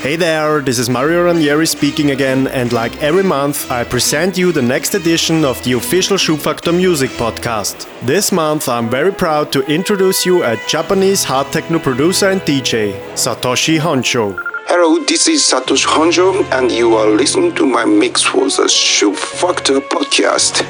Hey there, this is Mario Ranieri speaking again, and like every month, I present you the next edition of the official Schubfaktor Music Podcast. This month, I'm very proud to introduce you a Japanese hard techno producer and DJ, Satoshi Honjo. Hello, this is Satoshi Honjo, and you are listening to my mix for the Schubfaktor podcast.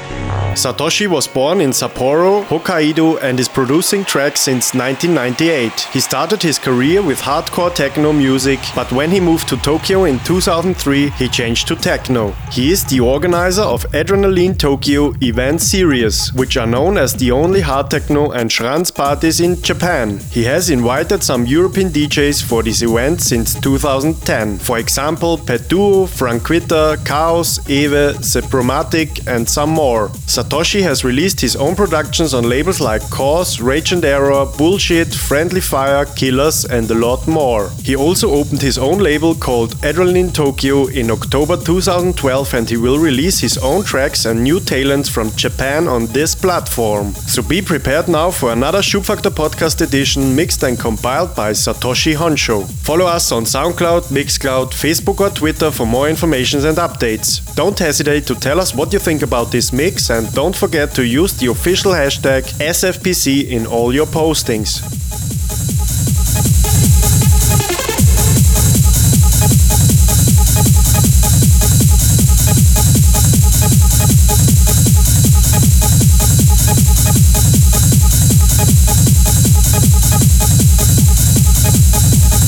Satoshi was born in Sapporo, Hokkaido, and is producing tracks since 1998. He started his career with hardcore techno music, but when he moved to Tokyo in 2003, he changed to techno. He is the organizer of Adrenaline Tokyo event series, which are known as the only hard techno and trance parties in Japan. He has invited some European DJs for this event since 2010. For example, PETDuo, Franquita, Chaos, Ewe, Sepromatiq, and some more. Satoshi has released his own productions on labels like Cause, Rage and Error, Bullshit, Friendly Fire, Killers, and a lot more. He also opened his own label called Adrenaline Tokyo in October 2012 and he will release his own tracks and new talents from Japan on this platform. So be prepared now for another Schubfaktor podcast edition mixed and compiled by Satoshi Honjo. Follow us on SoundCloud, Mixcloud, Facebook or Twitter for more information and updates. Don't hesitate to tell us what you think about this mix and don't forget to use the official hashtag SFPC in all your postings.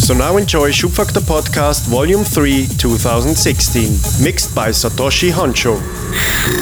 So now enjoy Schubfaktor Podcast Volume 3 2016, mixed by Satoshi Honjo.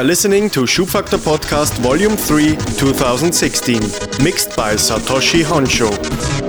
Are listening to Schubfaktor Podcast Volume 3 2016, mixed by Satoshi Honjo.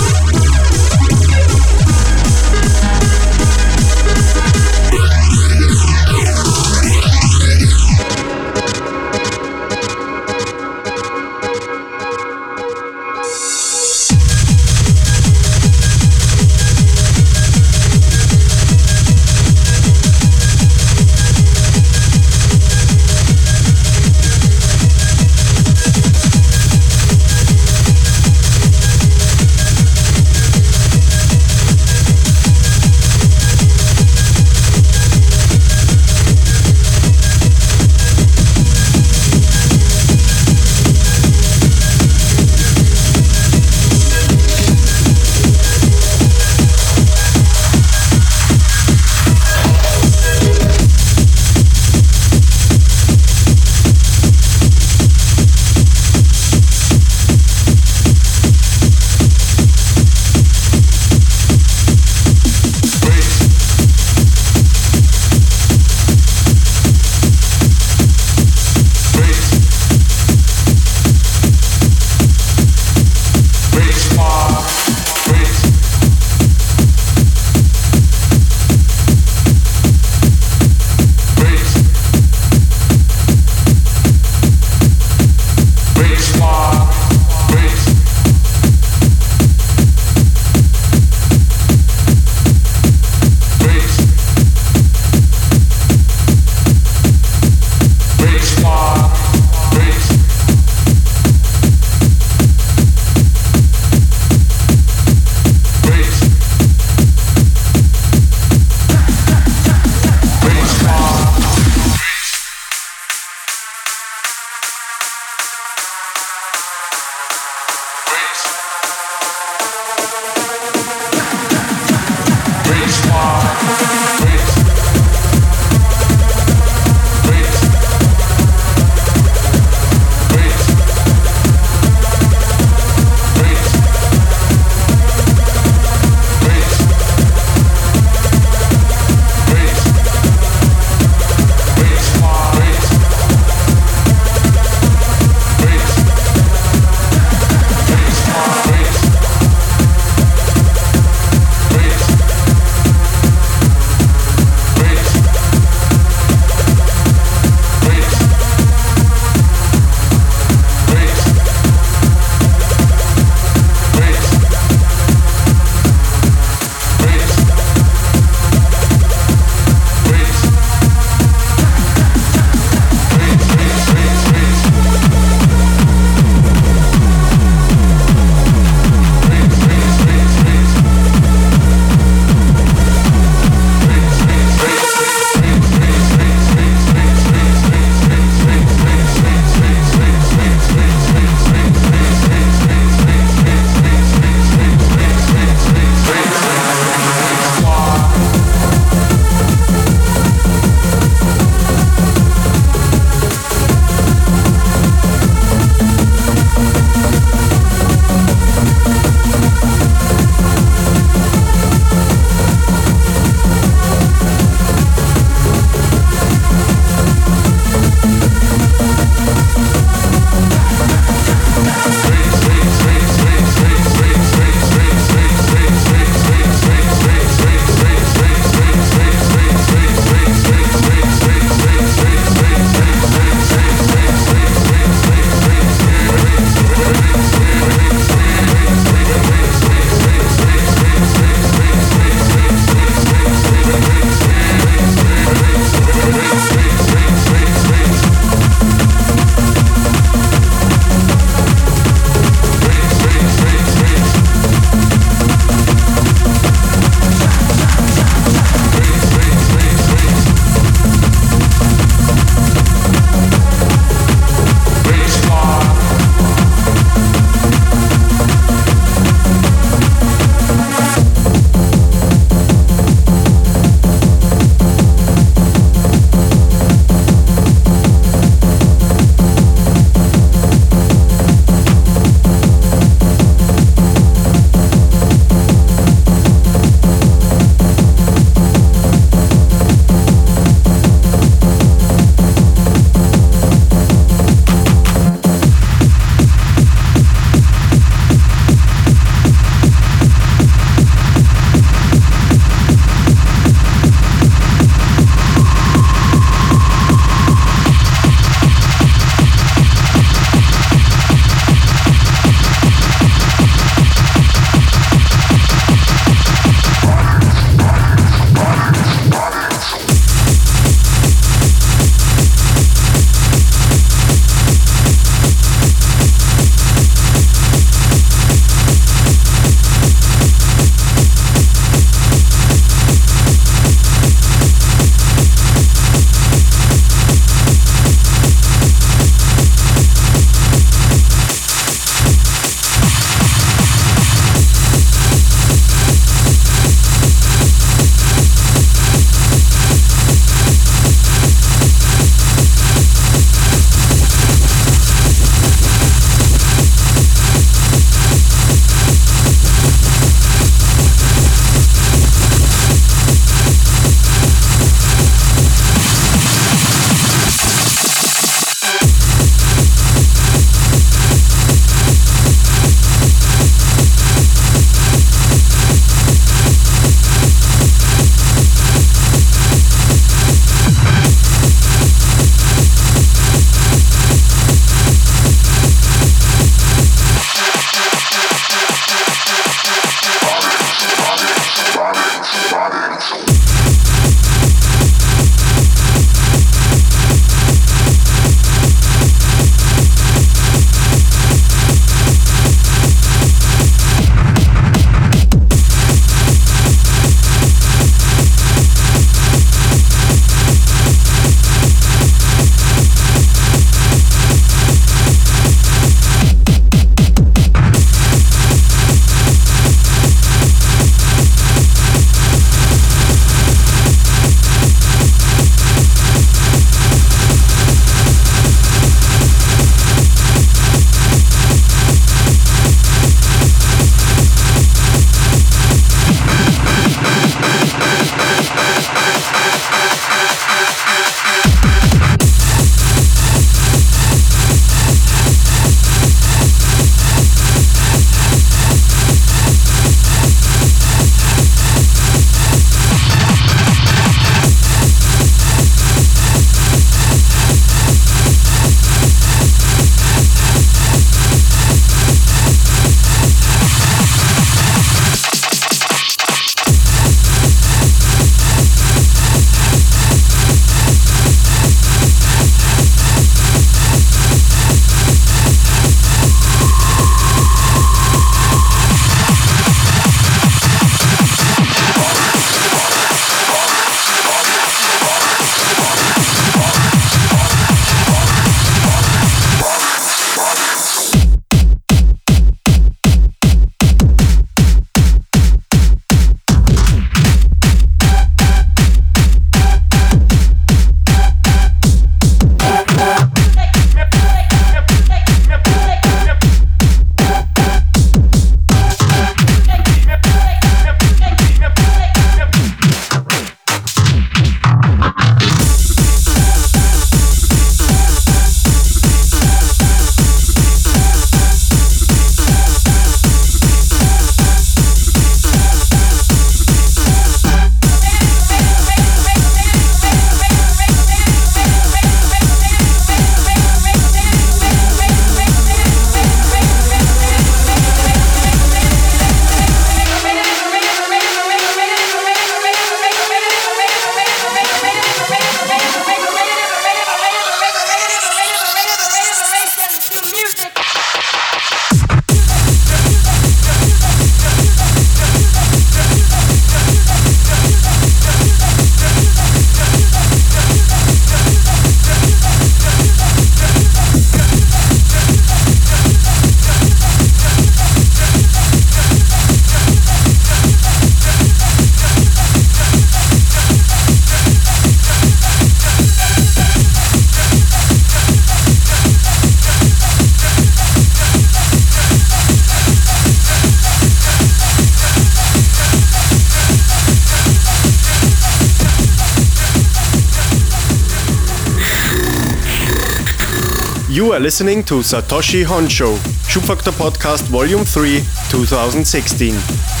Listening to Satoshi Honjo, Schubfaktor Podcast Volume 3, 2016.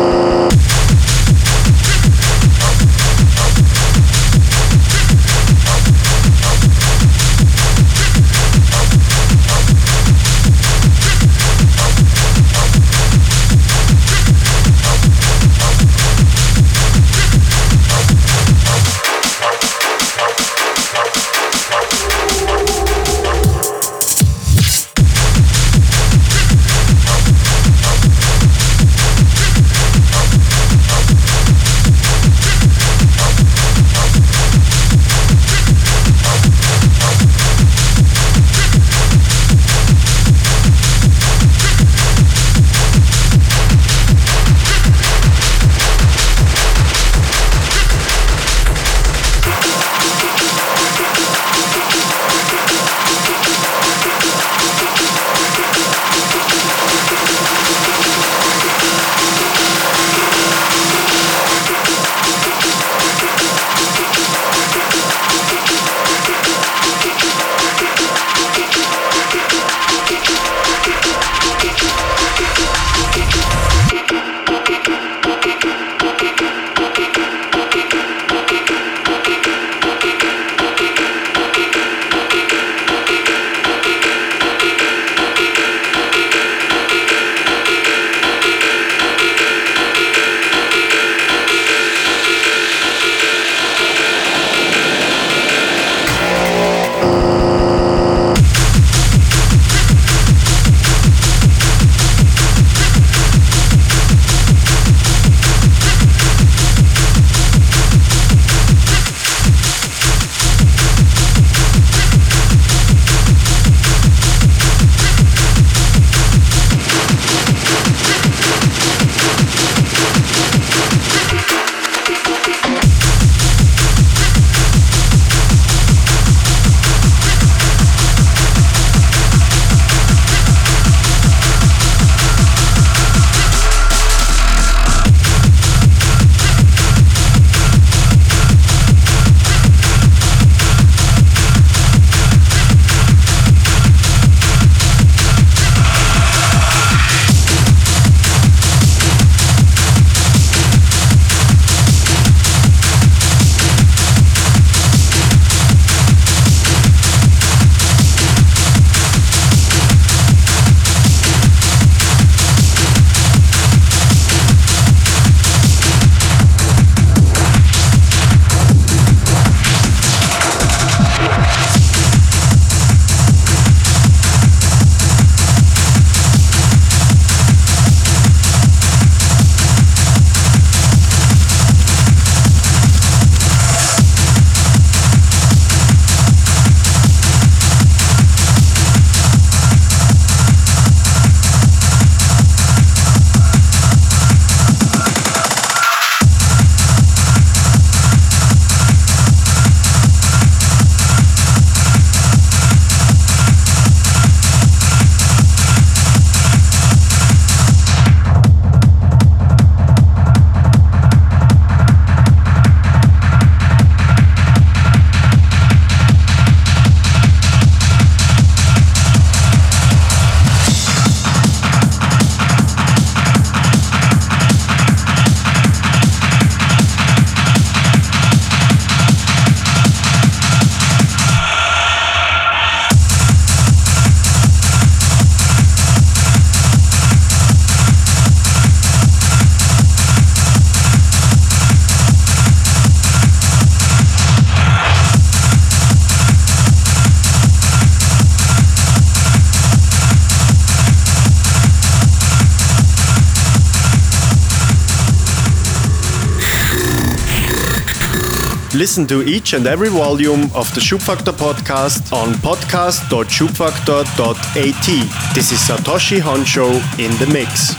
listen to each and every volume of the Schubfaktor podcast on podcast.schubfaktor.at. This is Satoshi Honjo in the mix.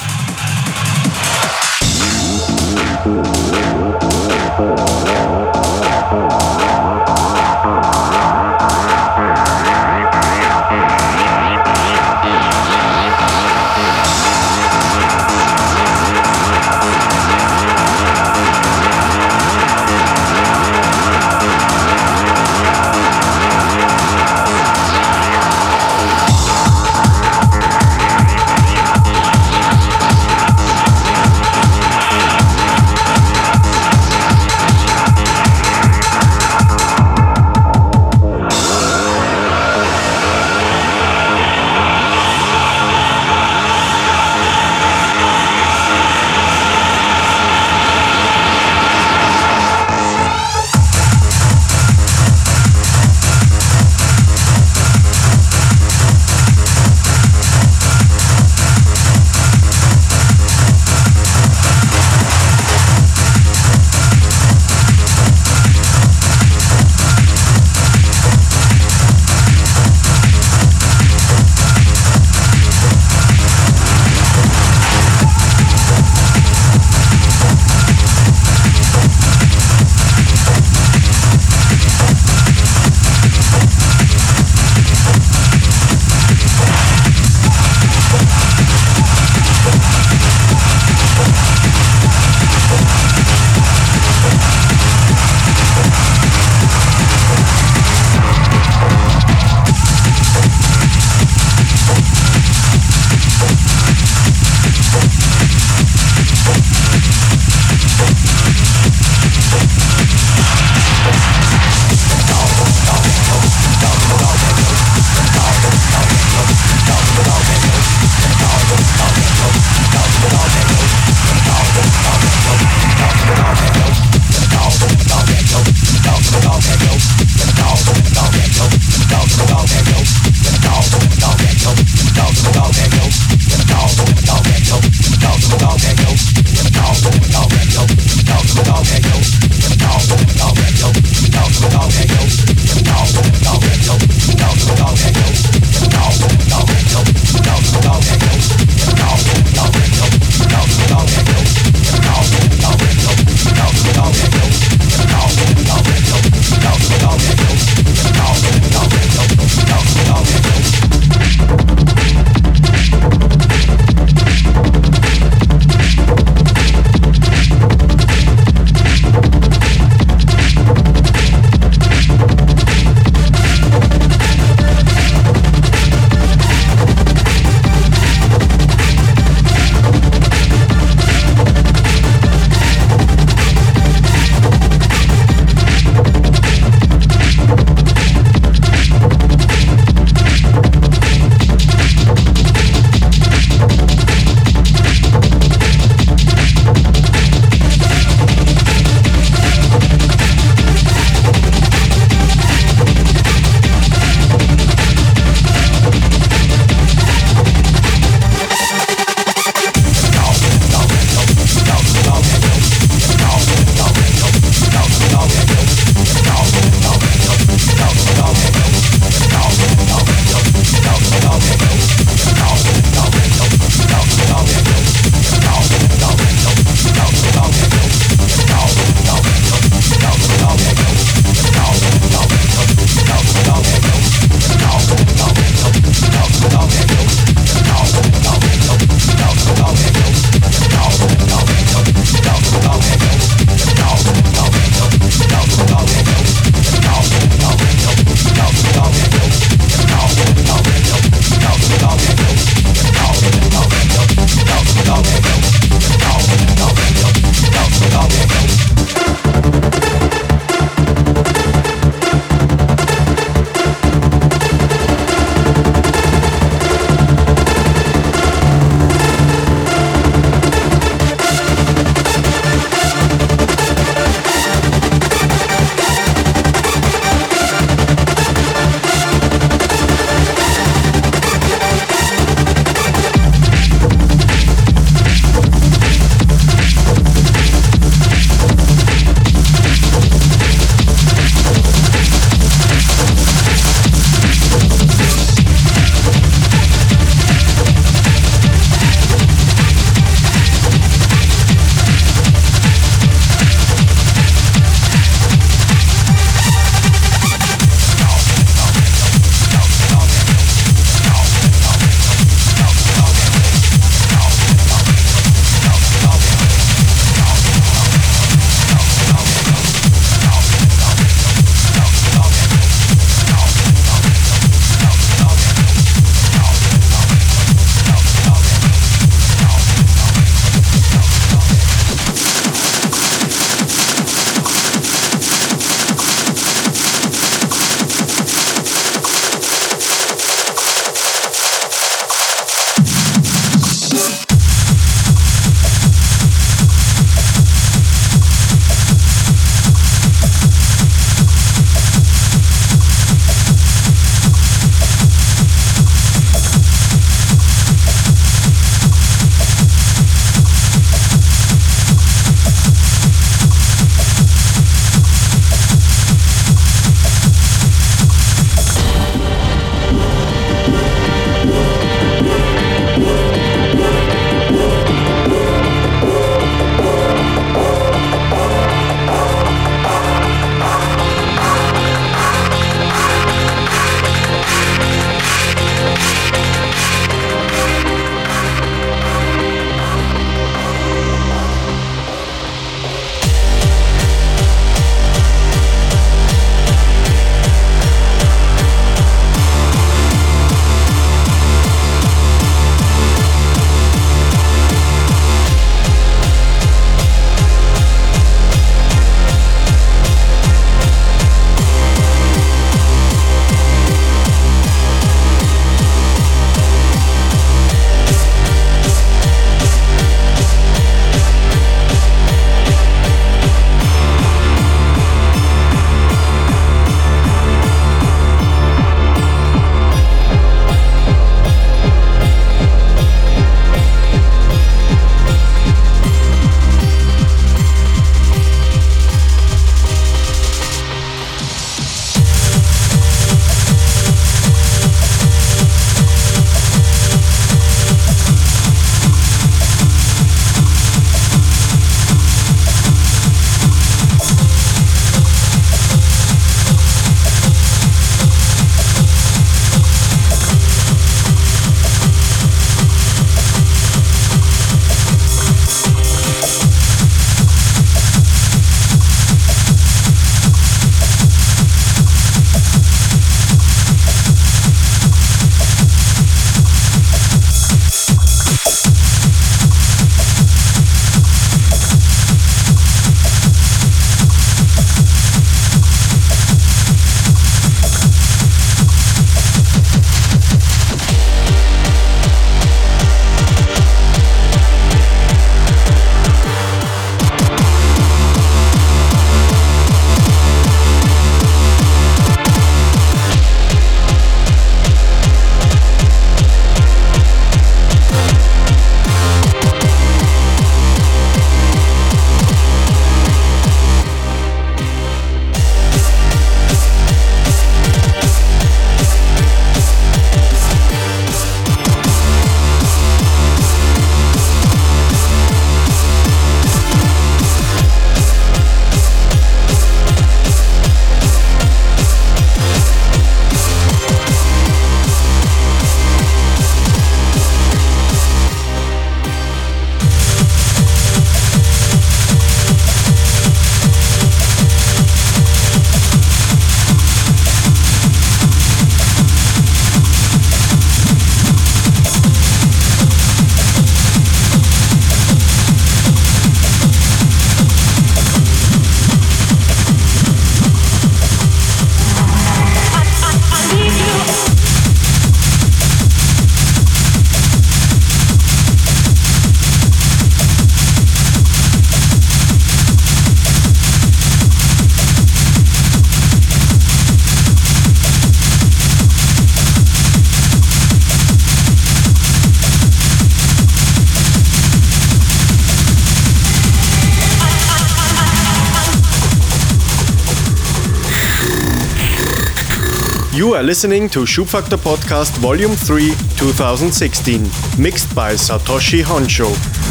Are listening to Schubfaktor Podcast Volume 3 2016, mixed by Satoshi Honjo.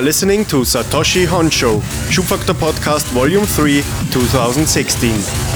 Are listening to Satoshi Honjo, Schubfaktor Podcast Volume 3, 2016.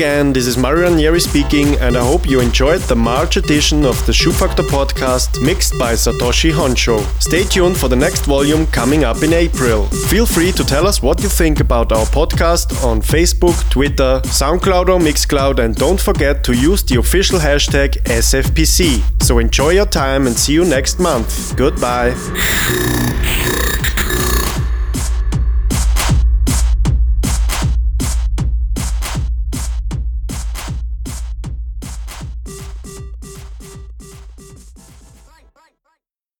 Again, this is Mario Ranieri speaking, and I hope you enjoyed the March edition of the Schubfaktor podcast mixed by Satoshi Honjo. Stay tuned for the next volume coming up in April. Feel free to tell us what you think about our podcast on Facebook, Twitter, SoundCloud or Mixcloud, and don't forget to use the official hashtag SFPC. So enjoy your time and see you next month. Goodbye.